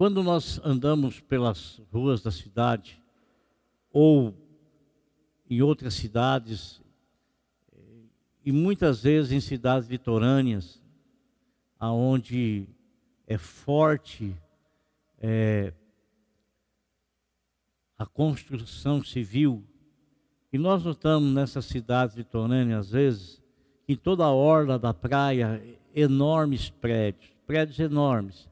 quando nós andamos pelas ruas da cidade ou em outras cidades, e muitas vezes em cidades litorâneas, aonde é forte é, a construção civil, e nós notamos nessas cidades litorâneas, às vezes, em toda a orla da praia, enormes prédios, prédios enormes.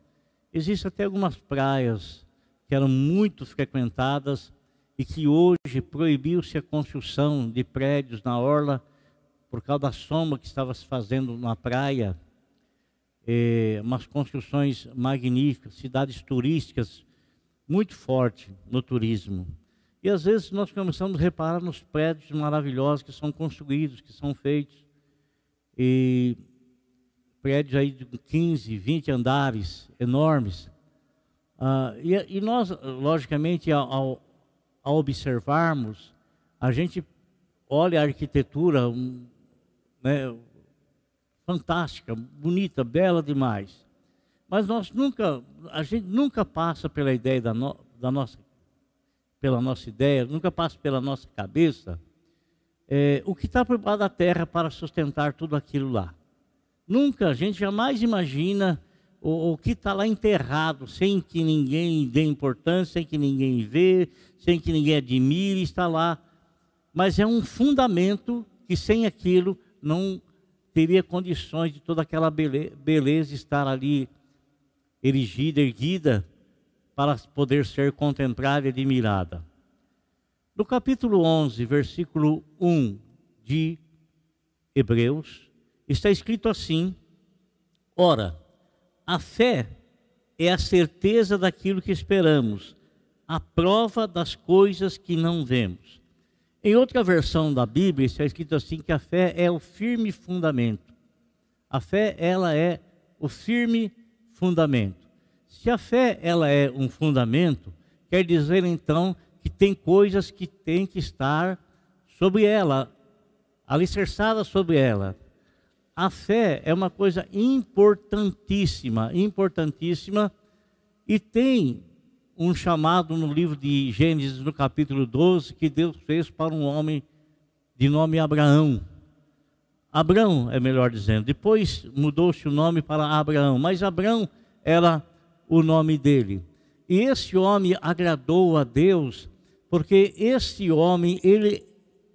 Existem até algumas praias que eram muito frequentadas e que hoje proibiu-se a construção de prédios na orla por causa da sombra que estava se fazendo na praia. É, umas construções magníficas, cidades turísticas muito forte no turismo. E às vezes nós começamos a reparar nos prédios maravilhosos que são construídos, que são feitos. E prédios aí de 15, 20 andares, enormes. Ah, e, e, nós, logicamente, ao, ao, observarmos, a gente olha a arquitetura né, fantástica, bonita, bela demais. Mas nós nunca, a gente nunca passa pela ideia da, no, da nossa, pela nossa ideia, nunca passa pela nossa cabeça é, o que está por baixo da terra para sustentar tudo aquilo lá. Nunca, a gente jamais imagina o, o que está lá enterrado, sem que ninguém dê importância, sem que ninguém vê, sem que ninguém admire, está lá. Mas é um fundamento que sem aquilo não teria condições de toda aquela beleza estar ali erigida, erguida, para poder ser contemplada e admirada. No capítulo 11, versículo 1 de Hebreus, está escrito assim: Ora, a fé é a certeza daquilo que esperamos, a prova das coisas que não vemos. Em outra versão da Bíblia está escrito assim que a fé é o firme fundamento. A fé ela é o firme fundamento. Se a fé ela é um fundamento, quer dizer então que tem coisas que tem que estar sobre ela, alicerçada sobre ela. A fé é uma coisa importantíssima, importantíssima, e tem um chamado no livro de Gênesis, no capítulo 12, que Deus fez para um homem de nome Abraão. Abraão, é melhor dizendo. Depois mudou-se o nome para Abraão, mas Abraão era o nome dele. E esse homem agradou a Deus, porque esse homem, ele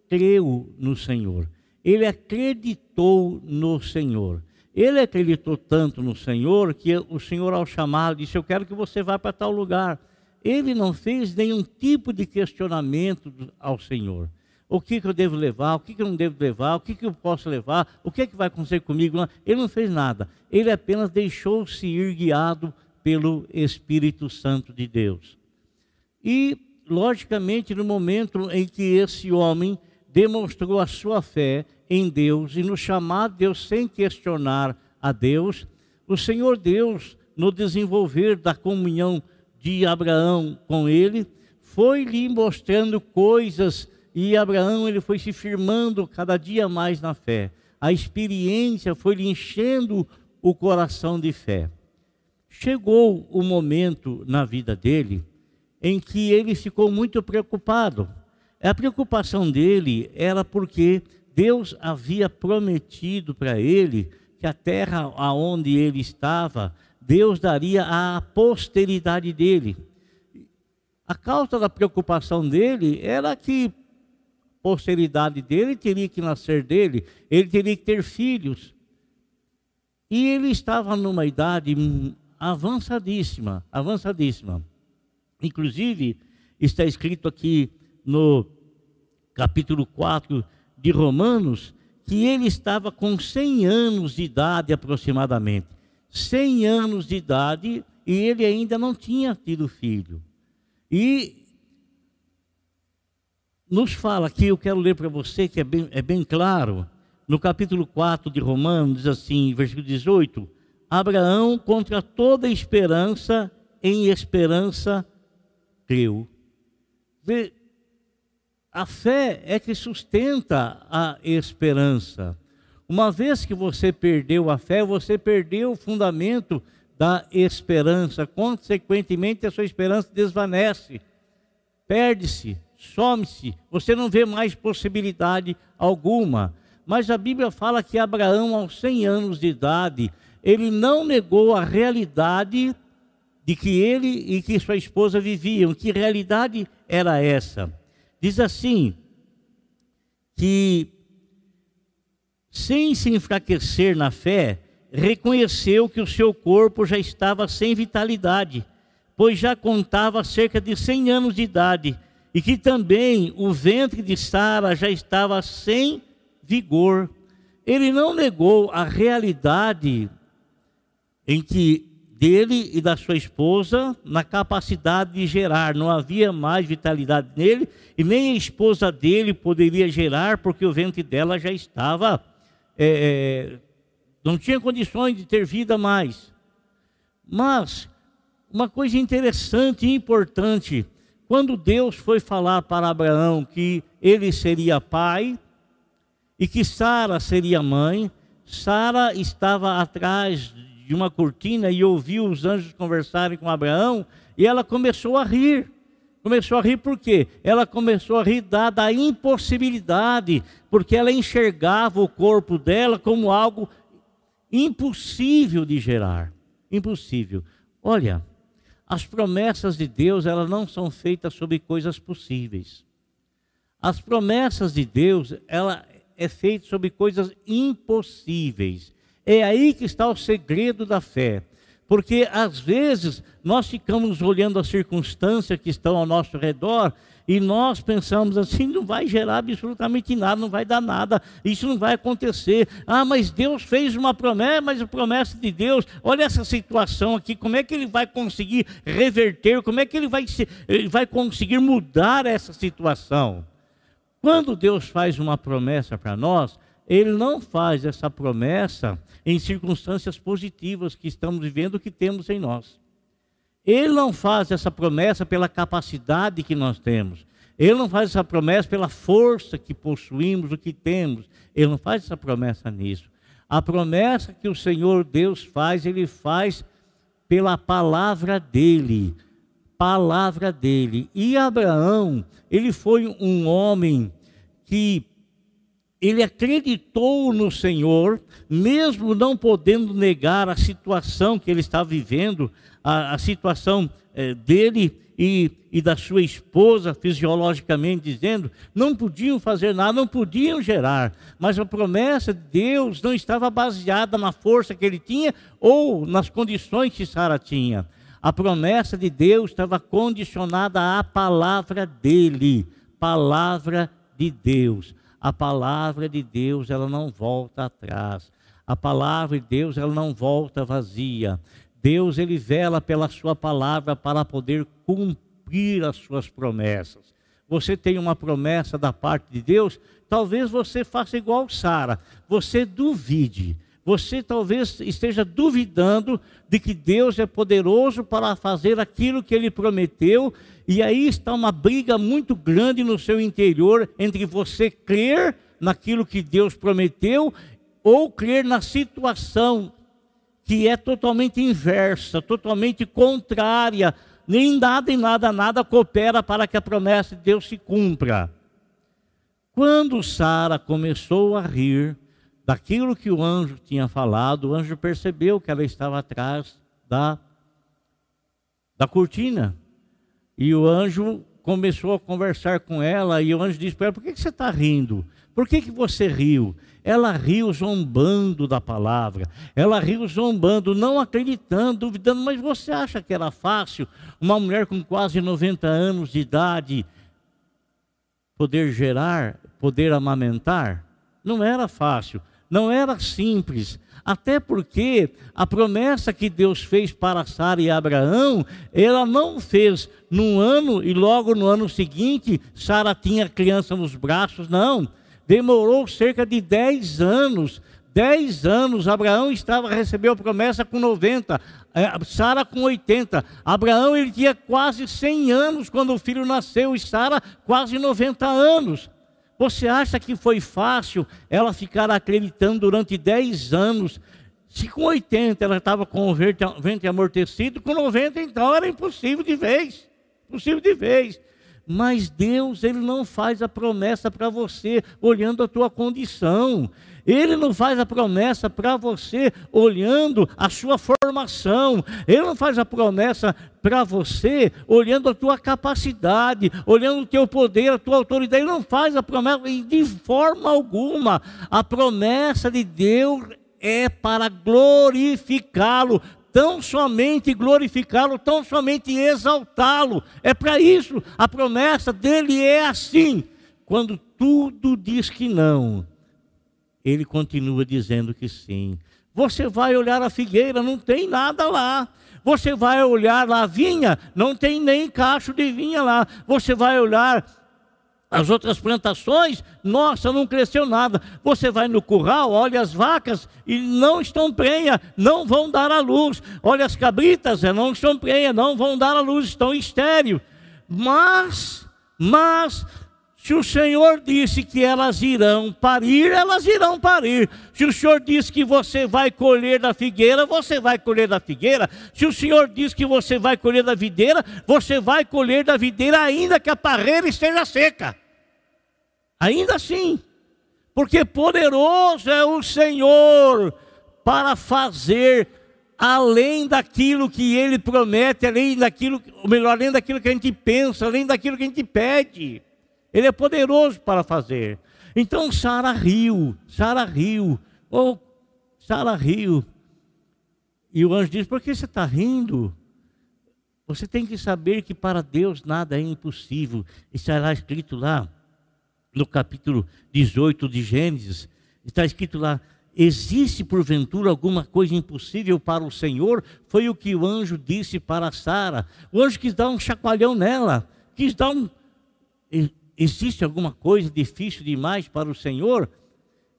creu no Senhor. Ele acreditou no Senhor. Ele acreditou tanto no Senhor que o Senhor, ao chamá-lo, disse: Eu quero que você vá para tal lugar. Ele não fez nenhum tipo de questionamento ao Senhor. O que, que eu devo levar, o que, que eu não devo levar, o que, que eu posso levar, o que, que vai acontecer comigo. Ele não fez nada. Ele apenas deixou-se ir guiado pelo Espírito Santo de Deus. E, logicamente, no momento em que esse homem demonstrou a sua fé em Deus e no chamar Deus sem questionar a Deus, o Senhor Deus, no desenvolver da comunhão de Abraão com ele, foi lhe mostrando coisas e Abraão ele foi se firmando cada dia mais na fé. A experiência foi lhe enchendo o coração de fé. Chegou o momento na vida dele em que ele ficou muito preocupado. A preocupação dele era porque Deus havia prometido para ele que a terra aonde ele estava, Deus daria à posteridade dele. A causa da preocupação dele era que a posteridade dele teria que nascer dele, ele teria que ter filhos. E ele estava numa idade avançadíssima, avançadíssima. Inclusive, está escrito aqui no capítulo 4 de Romanos que ele estava com 100 anos de idade aproximadamente. 100 anos de idade e ele ainda não tinha tido filho. E nos fala aqui, eu quero ler para você que é bem, é bem claro, no capítulo 4 de Romanos, diz assim, versículo 18: Abraão, contra toda esperança, em esperança creu. A fé é que sustenta a esperança. Uma vez que você perdeu a fé, você perdeu o fundamento da esperança. Consequentemente, a sua esperança desvanece, perde-se, some-se. Você não vê mais possibilidade alguma. Mas a Bíblia fala que Abraão, aos 100 anos de idade, ele não negou a realidade de que ele e que sua esposa viviam. Que realidade era essa? Diz assim: que sem se enfraquecer na fé, reconheceu que o seu corpo já estava sem vitalidade, pois já contava cerca de 100 anos de idade, e que também o ventre de Sara já estava sem vigor. Ele não negou a realidade em que dele e da sua esposa na capacidade de gerar. Não havia mais vitalidade nele e nem a esposa dele poderia gerar porque o ventre dela já estava, é, é, não tinha condições de ter vida mais. Mas uma coisa interessante e importante, quando Deus foi falar para Abraão que ele seria pai e que Sara seria mãe, Sara estava atrás de uma cortina e ouviu os anjos conversarem com Abraão, e ela começou a rir. Começou a rir por quê? Ela começou a rir da impossibilidade, porque ela enxergava o corpo dela como algo impossível de gerar. Impossível. Olha, as promessas de Deus, elas não são feitas sobre coisas possíveis. As promessas de Deus, ela é feita sobre coisas impossíveis. É aí que está o segredo da fé. Porque às vezes nós ficamos olhando as circunstâncias que estão ao nosso redor e nós pensamos assim: não vai gerar absolutamente nada, não vai dar nada, isso não vai acontecer. Ah, mas Deus fez uma promessa, mas a promessa de Deus, olha essa situação aqui, como é que ele vai conseguir reverter, como é que ele vai, ele vai conseguir mudar essa situação? Quando Deus faz uma promessa para nós, ele não faz essa promessa em circunstâncias positivas que estamos vivendo, que temos em nós. Ele não faz essa promessa pela capacidade que nós temos. Ele não faz essa promessa pela força que possuímos, o que temos. Ele não faz essa promessa nisso. A promessa que o Senhor Deus faz, ele faz pela palavra dele. Palavra dele. E Abraão, ele foi um homem que ele acreditou no Senhor, mesmo não podendo negar a situação que ele estava vivendo, a, a situação é, dele e, e, da sua esposa, fisiologicamente dizendo, não podiam fazer nada, não podiam gerar, mas a promessa de Deus não estava baseada na força que ele tinha ou nas condições que Sara tinha. A promessa de Deus estava condicionada à palavra dele, palavra de Deus a palavra de Deus ela não volta atrás. A palavra de Deus ela não volta vazia. Deus ele vela pela sua palavra para poder cumprir as suas promessas. Você tem uma promessa da parte de Deus, talvez você faça igual Sara. Você duvide. Você talvez esteja duvidando de que Deus é poderoso para fazer aquilo que ele prometeu e aí está uma briga muito grande no seu interior entre você crer naquilo que Deus prometeu ou crer na situação que é totalmente inversa, totalmente contrária. Nem nada e nada, nada coopera para que a promessa de Deus se cumpra. Quando Sara começou a rir daquilo que o anjo tinha falado, o anjo percebeu que ela estava atrás da, da cortina. E o anjo começou a conversar com ela, e o anjo disse para ela: Por que, você está rindo? Por que, que você riu? Ela riu zombando da palavra, ela riu zombando, não acreditando, duvidando, mas você acha que era fácil uma mulher com quase 90 anos de idade poder gerar, poder amamentar? Não era fácil, não era simples. Até porque a promessa que Deus fez para Sara e Abraão, ela não fez num ano e logo no ano seguinte Sara tinha criança nos braços, não. Demorou cerca de 10 anos. 10 anos, Abraão estava recebeu a promessa com 90, é, Sara com 80. Abraão ele tinha quase 100 anos quando o filho nasceu e Sara quase 90 anos. Você acha que foi fácil ela ficar acreditando durante 10 anos, Se com 80 ela estava com o vento amortecido, com 90 então era impossível de vez. Impossível de vez. Mas Deus, Ele não faz a promessa para você olhando a tua condição. Ele não faz a promessa para você olhando a sua formação. Ele não faz a promessa para você olhando a tua capacidade, olhando o teu poder, a tua autoridade. Ele não faz a promessa de forma alguma. A promessa de Deus é para glorificá-lo, tão somente glorificá-lo, tão somente exaltá-lo. É para isso. A promessa dele é assim. Quando tudo diz que não, ele continua dizendo que sim. Você vai olhar a figueira, não tem nada lá. Você vai olhar lá a vinha, não tem nem cacho de vinha lá. Você vai olhar as outras plantações, nossa, não cresceu nada. Você vai no curral, olha as vacas e não estão prenha, não vão dar a luz. Olha as cabritas, não estão prenha, não vão dar a luz, estão estéreo. Mas, mas se o Senhor disse que elas irão parir, elas irão parir. Se o Senhor disse que você vai colher da figueira, você vai colher da figueira. Se o Senhor diz que você vai colher da videira, você vai colher da videira, ainda que a parreira esteja seca. Ainda assim, porque poderoso é o Senhor para fazer além daquilo que Ele promete, além daquilo, ou melhor, além daquilo que a gente pensa, além daquilo que a gente pede. Ele é poderoso para fazer. Então Sara riu, Sara riu, ou oh, Sara riu. E o anjo diz: Por que você está rindo? Você tem que saber que para Deus nada é impossível. Está lá escrito lá, no capítulo 18 de Gênesis, está escrito lá: Existe porventura alguma coisa impossível para o Senhor? Foi o que o anjo disse para Sara. O anjo quis dar um chacoalhão nela, quis dar um Existe alguma coisa difícil demais para o Senhor?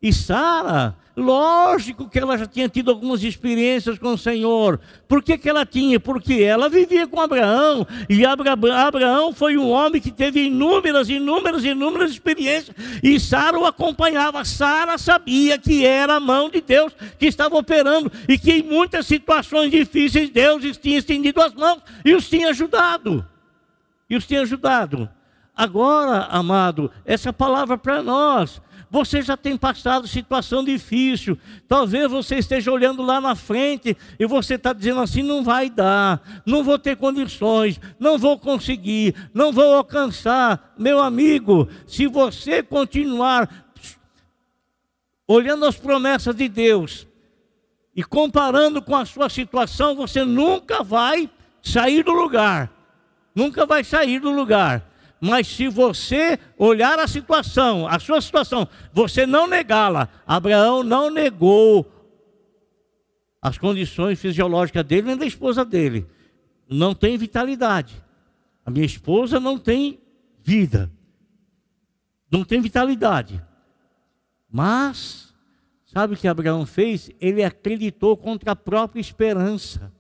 E Sara, lógico que ela já tinha tido algumas experiências com o Senhor. Por que, que ela tinha? Porque ela vivia com Abraão. E Abraão foi um homem que teve inúmeras, inúmeras, inúmeras experiências. E Sara o acompanhava. Sara sabia que era a mão de Deus que estava operando. E que em muitas situações difíceis Deus tinha estendido as mãos e os tinha ajudado. E os tinha ajudado. Agora, amado, essa palavra para nós. Você já tem passado situação difícil. Talvez você esteja olhando lá na frente e você está dizendo assim: não vai dar, não vou ter condições, não vou conseguir, não vou alcançar. Meu amigo, se você continuar olhando as promessas de Deus e comparando com a sua situação, você nunca vai sair do lugar. Nunca vai sair do lugar. Mas se você olhar a situação, a sua situação, você não negá-la. Abraão não negou as condições fisiológicas dele nem da esposa dele. Não tem vitalidade. A minha esposa não tem vida. Não tem vitalidade. Mas, sabe o que Abraão fez? Ele acreditou contra a própria esperança.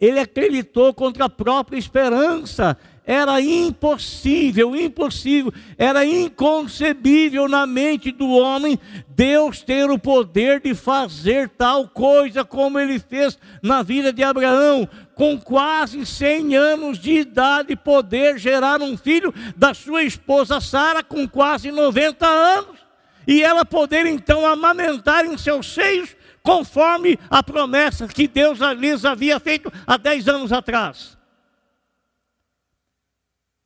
Ele acreditou contra a própria esperança. Era impossível, impossível, era inconcebível na mente do homem Deus ter o poder de fazer tal coisa como ele fez na vida de Abraão, com quase 100 anos de idade, poder gerar um filho da sua esposa Sara com quase 90 anos, e ela poder então amamentar em seus seios, conforme a promessa que Deus lhes havia feito há 10 anos atrás.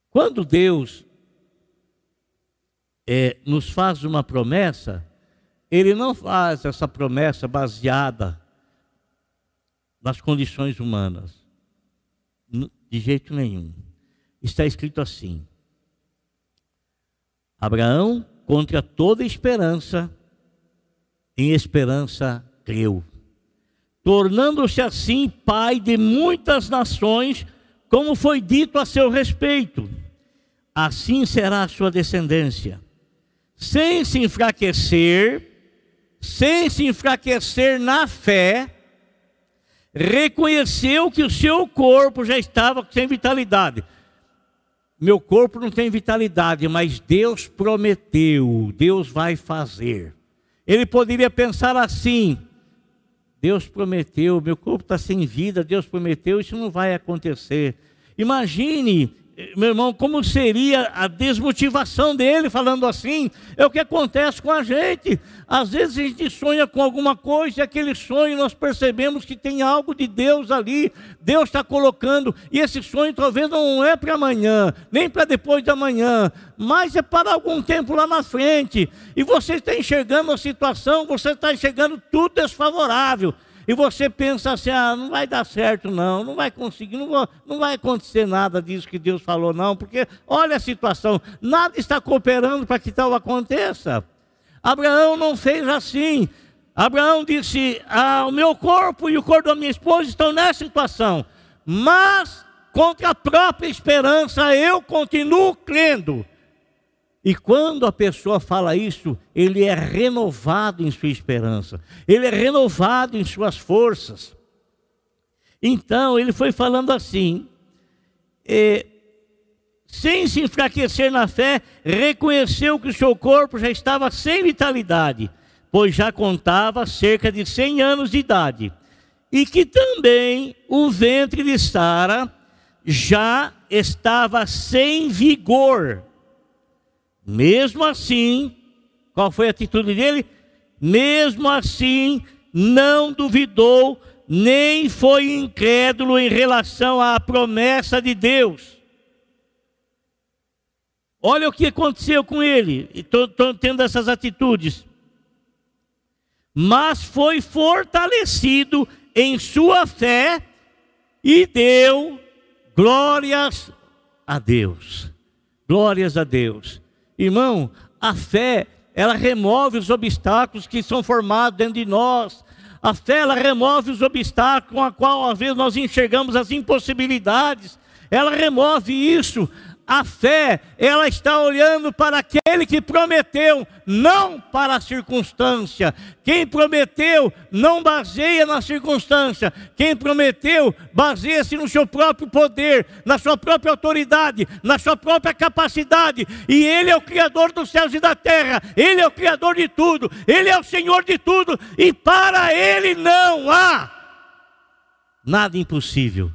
Quando Deus é, nos faz uma promessa, Ele não faz essa promessa baseada nas condições humanas, de jeito nenhum. Está escrito assim: Abraão, contra toda esperança, em esperança creu, tornando-se assim pai de muitas nações, como foi dito a seu respeito assim será a sua descendência. Sem se enfraquecer, sem se enfraquecer na fé, reconheceu que o seu corpo já estava sem vitalidade. Meu corpo não tem vitalidade, mas Deus prometeu, Deus vai fazer. Ele poderia pensar assim: Deus prometeu, meu corpo está sem vida, Deus prometeu, isso não vai acontecer. Imagine meu irmão, como seria a desmotivação dele falando assim? É o que acontece com a gente. Às vezes a gente sonha com alguma coisa e aquele sonho nós percebemos que tem algo de Deus ali. Deus está colocando, e esse sonho talvez não é para amanhã, nem para depois de amanhã, mas é para algum tempo lá na frente. E você está enxergando a situação, você está enxergando tudo desfavorável e você pensa assim: ah, não vai dar certo, não, não vai conseguir, não, vou, não vai acontecer nada disso que Deus falou, não, porque olha a situação, nada está cooperando para que tal aconteça. Abraão não fez assim. Abraão disse: ah, o meu corpo e o corpo da minha esposa estão nessa situação, mas contra a própria esperança eu continuo crendo. E quando a pessoa fala isso, ele é renovado em sua esperança, ele é renovado em suas forças. Então, ele foi falando assim: é, sem se enfraquecer na fé, reconheceu que o seu corpo já estava sem vitalidade, pois já contava cerca de 100 anos de idade, e que também o ventre de Sara já estava sem vigor mesmo assim, qual foi a atitude dele? Mesmo assim, não duvidou, nem foi incrédulo em relação à promessa de Deus. Olha o que aconteceu com ele, estou tendo essas atitudes. Mas foi fortalecido em sua fé e deu glórias a Deus. Glórias a Deus. Irmão, a fé, ela remove os obstáculos que são formados dentro de nós. A fé, ela remove os obstáculos com a qual às vezes nós enxergamos as impossibilidades. Ela remove isso. A fé, ela está olhando para aquele que prometeu, não para a circunstância. Quem prometeu não baseia na circunstância. Quem prometeu baseia-se no seu próprio poder, na sua própria autoridade, na sua própria capacidade. E Ele é o Criador dos céus e da terra. Ele é o Criador de tudo. Ele é o Senhor de tudo. E para Ele não há nada impossível.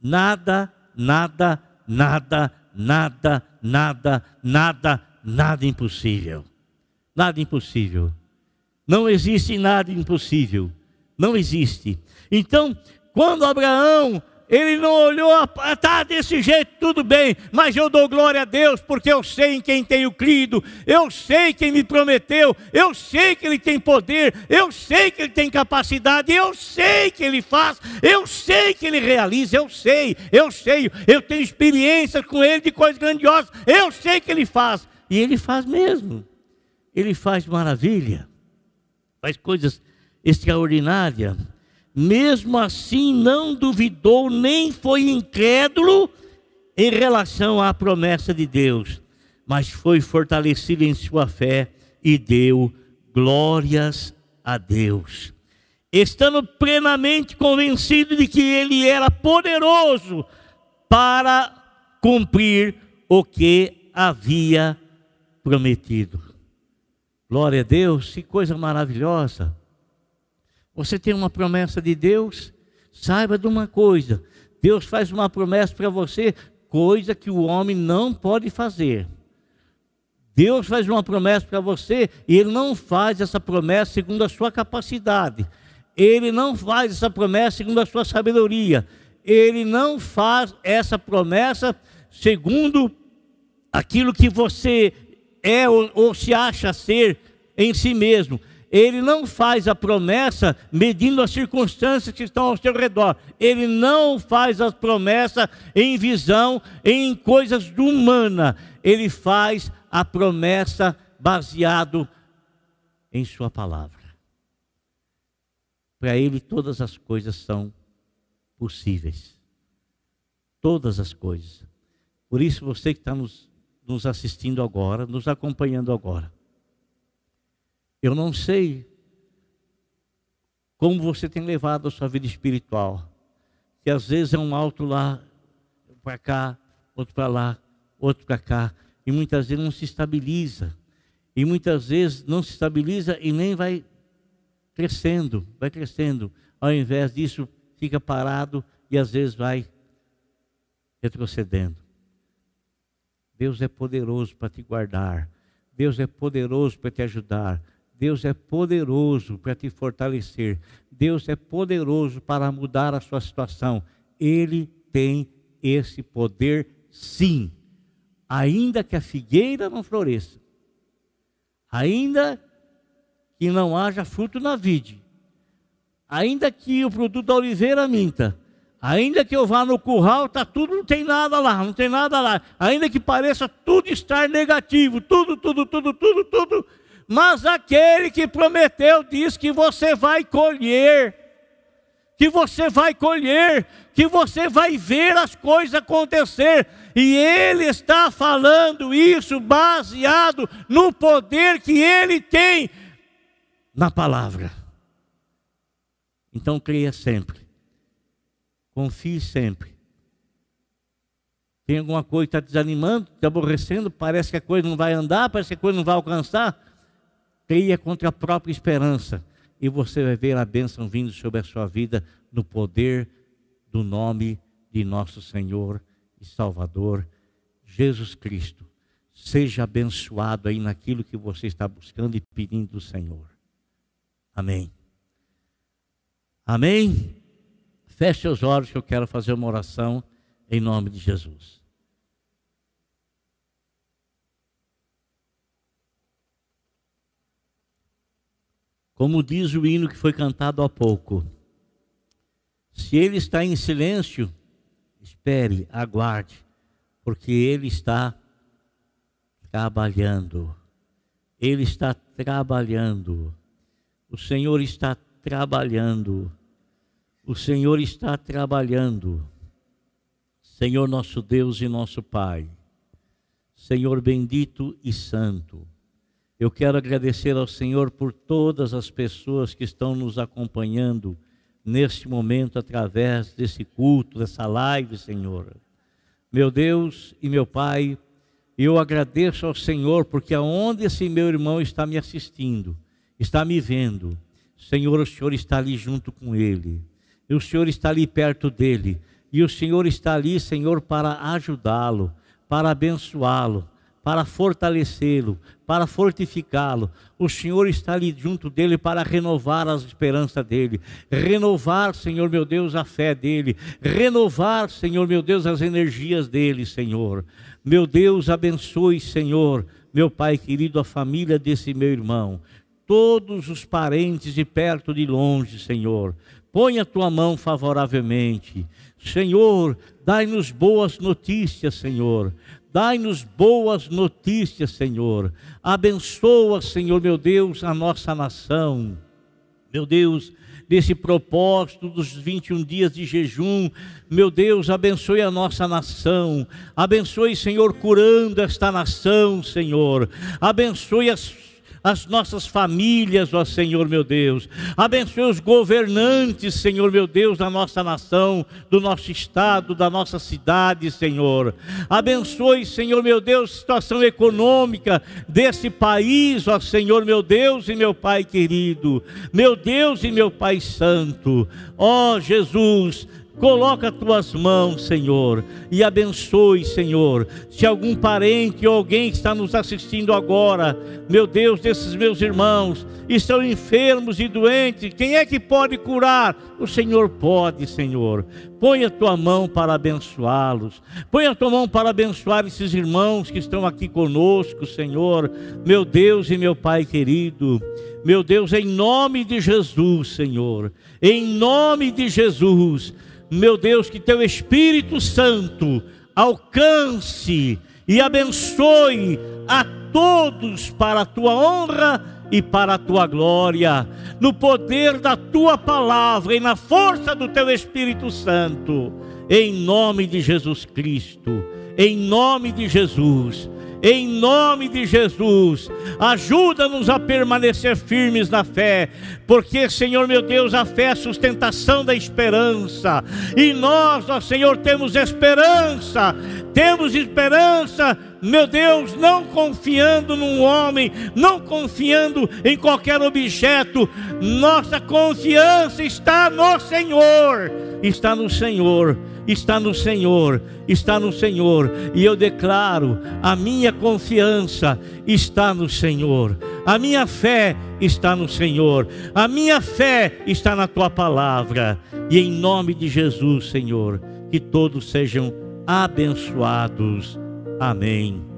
Nada, nada, nada nada, nada, nada, nada impossível. Nada impossível. Não existe nada impossível. Não existe. Então, quando Abraão ele não olhou, está desse jeito, tudo bem, mas eu dou glória a Deus, porque eu sei em quem tenho crido, eu sei quem me prometeu, eu sei que Ele tem poder, eu sei que Ele tem capacidade, eu sei que Ele faz, eu sei que Ele realiza, eu sei, eu sei, eu tenho experiência com Ele de coisas grandiosas, eu sei que Ele faz, e Ele faz mesmo, Ele faz maravilha, faz coisas extraordinárias mesmo assim não duvidou nem foi incrédulo em relação à promessa de Deus, mas foi fortalecido em sua fé e deu glórias a Deus, estando plenamente convencido de que ele era poderoso para cumprir o que havia prometido. Glória a Deus, que coisa maravilhosa. Você tem uma promessa de Deus? Saiba de uma coisa: Deus faz uma promessa para você, coisa que o homem não pode fazer. Deus faz uma promessa para você e Ele não faz essa promessa segundo a sua capacidade. Ele não faz essa promessa segundo a sua sabedoria. Ele não faz essa promessa segundo aquilo que você é ou, ou se acha ser em si mesmo ele não faz a promessa medindo as circunstâncias que estão ao seu redor. Ele não faz a promessa em visão, em coisas humanas. Ele faz a promessa baseado em sua palavra. Para ele todas as coisas são possíveis. Todas as coisas. Por isso você que está nos, nos assistindo agora, nos acompanhando agora, eu não sei como você tem levado a sua vida espiritual. Que às vezes é um alto lá, para cá, outro para lá, outro para cá. E muitas vezes não se estabiliza. E muitas vezes não se estabiliza e nem vai crescendo, vai crescendo. Ao invés disso, fica parado e às vezes vai retrocedendo. Deus é poderoso para te guardar. Deus é poderoso para te ajudar. Deus é poderoso para te fortalecer. Deus é poderoso para mudar a sua situação. Ele tem esse poder, sim. Ainda que a figueira não floresça, ainda que não haja fruto na vide, ainda que o produto da oliveira minta, ainda que eu vá no curral, tá tudo, não tem nada lá, não tem nada lá, ainda que pareça tudo estar negativo, tudo, tudo, tudo, tudo, tudo, mas aquele que prometeu diz que você vai colher, que você vai colher, que você vai ver as coisas acontecer, e ele está falando isso baseado no poder que ele tem na palavra. Então creia sempre, confie sempre. Tem alguma coisa que está desanimando, está aborrecendo, parece que a coisa não vai andar, parece que a coisa não vai alcançar creia contra a própria esperança e você vai ver a bênção vindo sobre a sua vida no poder do nome de nosso Senhor e Salvador Jesus Cristo. Seja abençoado aí naquilo que você está buscando e pedindo do Senhor. Amém. Amém. Feche os olhos que eu quero fazer uma oração em nome de Jesus. Como diz o hino que foi cantado há pouco, se ele está em silêncio, espere, aguarde, porque ele está trabalhando. Ele está trabalhando. O Senhor está trabalhando. O Senhor está trabalhando. Senhor nosso Deus e nosso Pai. Senhor bendito e santo. Eu quero agradecer ao Senhor por todas as pessoas que estão nos acompanhando neste momento através desse culto, dessa live, Senhor. Meu Deus e meu Pai, eu agradeço ao Senhor porque aonde esse meu irmão está me assistindo, está me vendo, Senhor, o Senhor está ali junto com ele. E o Senhor está ali perto dele. E o Senhor está ali, Senhor, para ajudá-lo, para abençoá-lo, para fortalecê-lo, para fortificá-lo. O Senhor está ali junto dele para renovar as esperanças dele, renovar, Senhor meu Deus, a fé dele, renovar, Senhor meu Deus, as energias dele, Senhor. Meu Deus, abençoe, Senhor, meu Pai querido, a família desse meu irmão, todos os parentes de perto e de longe, Senhor. Põe a tua mão favoravelmente. Senhor, dai-nos boas notícias, Senhor. Dai-nos boas notícias, Senhor. Abençoa, Senhor, meu Deus, a nossa nação. Meu Deus, desse propósito dos 21 dias de jejum. Meu Deus, abençoe a nossa nação. Abençoe, Senhor, curando esta nação, Senhor. Abençoe as as nossas famílias, ó Senhor meu Deus. Abençoe os governantes, Senhor meu Deus, da nossa nação, do nosso estado, da nossa cidade, Senhor. Abençoe, Senhor meu Deus, a situação econômica desse país, ó Senhor meu Deus e meu Pai querido. Meu Deus e meu Pai santo. Ó Jesus, Coloca tuas mãos, Senhor, e abençoe, Senhor. Se algum parente ou alguém que está nos assistindo agora, meu Deus, desses meus irmãos, estão enfermos e doentes, quem é que pode curar? O Senhor pode, Senhor. Põe a tua mão para abençoá-los. Põe a tua mão para abençoar esses irmãos que estão aqui conosco, Senhor. Meu Deus e meu Pai querido. Meu Deus, em nome de Jesus, Senhor. Em nome de Jesus meu Deus, que teu Espírito Santo alcance e abençoe a todos para a tua honra e para a tua glória, no poder da tua palavra e na força do teu Espírito Santo, em nome de Jesus Cristo, em nome de Jesus em nome de Jesus. Ajuda-nos a permanecer firmes na fé, porque, Senhor meu Deus, a fé é a sustentação da esperança, e nós, ó Senhor, temos esperança, temos esperança meu Deus, não confiando num homem, não confiando em qualquer objeto, nossa confiança está no Senhor, está no Senhor está no Senhor, está no Senhor, e eu declaro: a minha confiança está no Senhor, a minha fé está no Senhor, a minha fé está na tua palavra, e em nome de Jesus, Senhor, que todos sejam abençoados. Amém.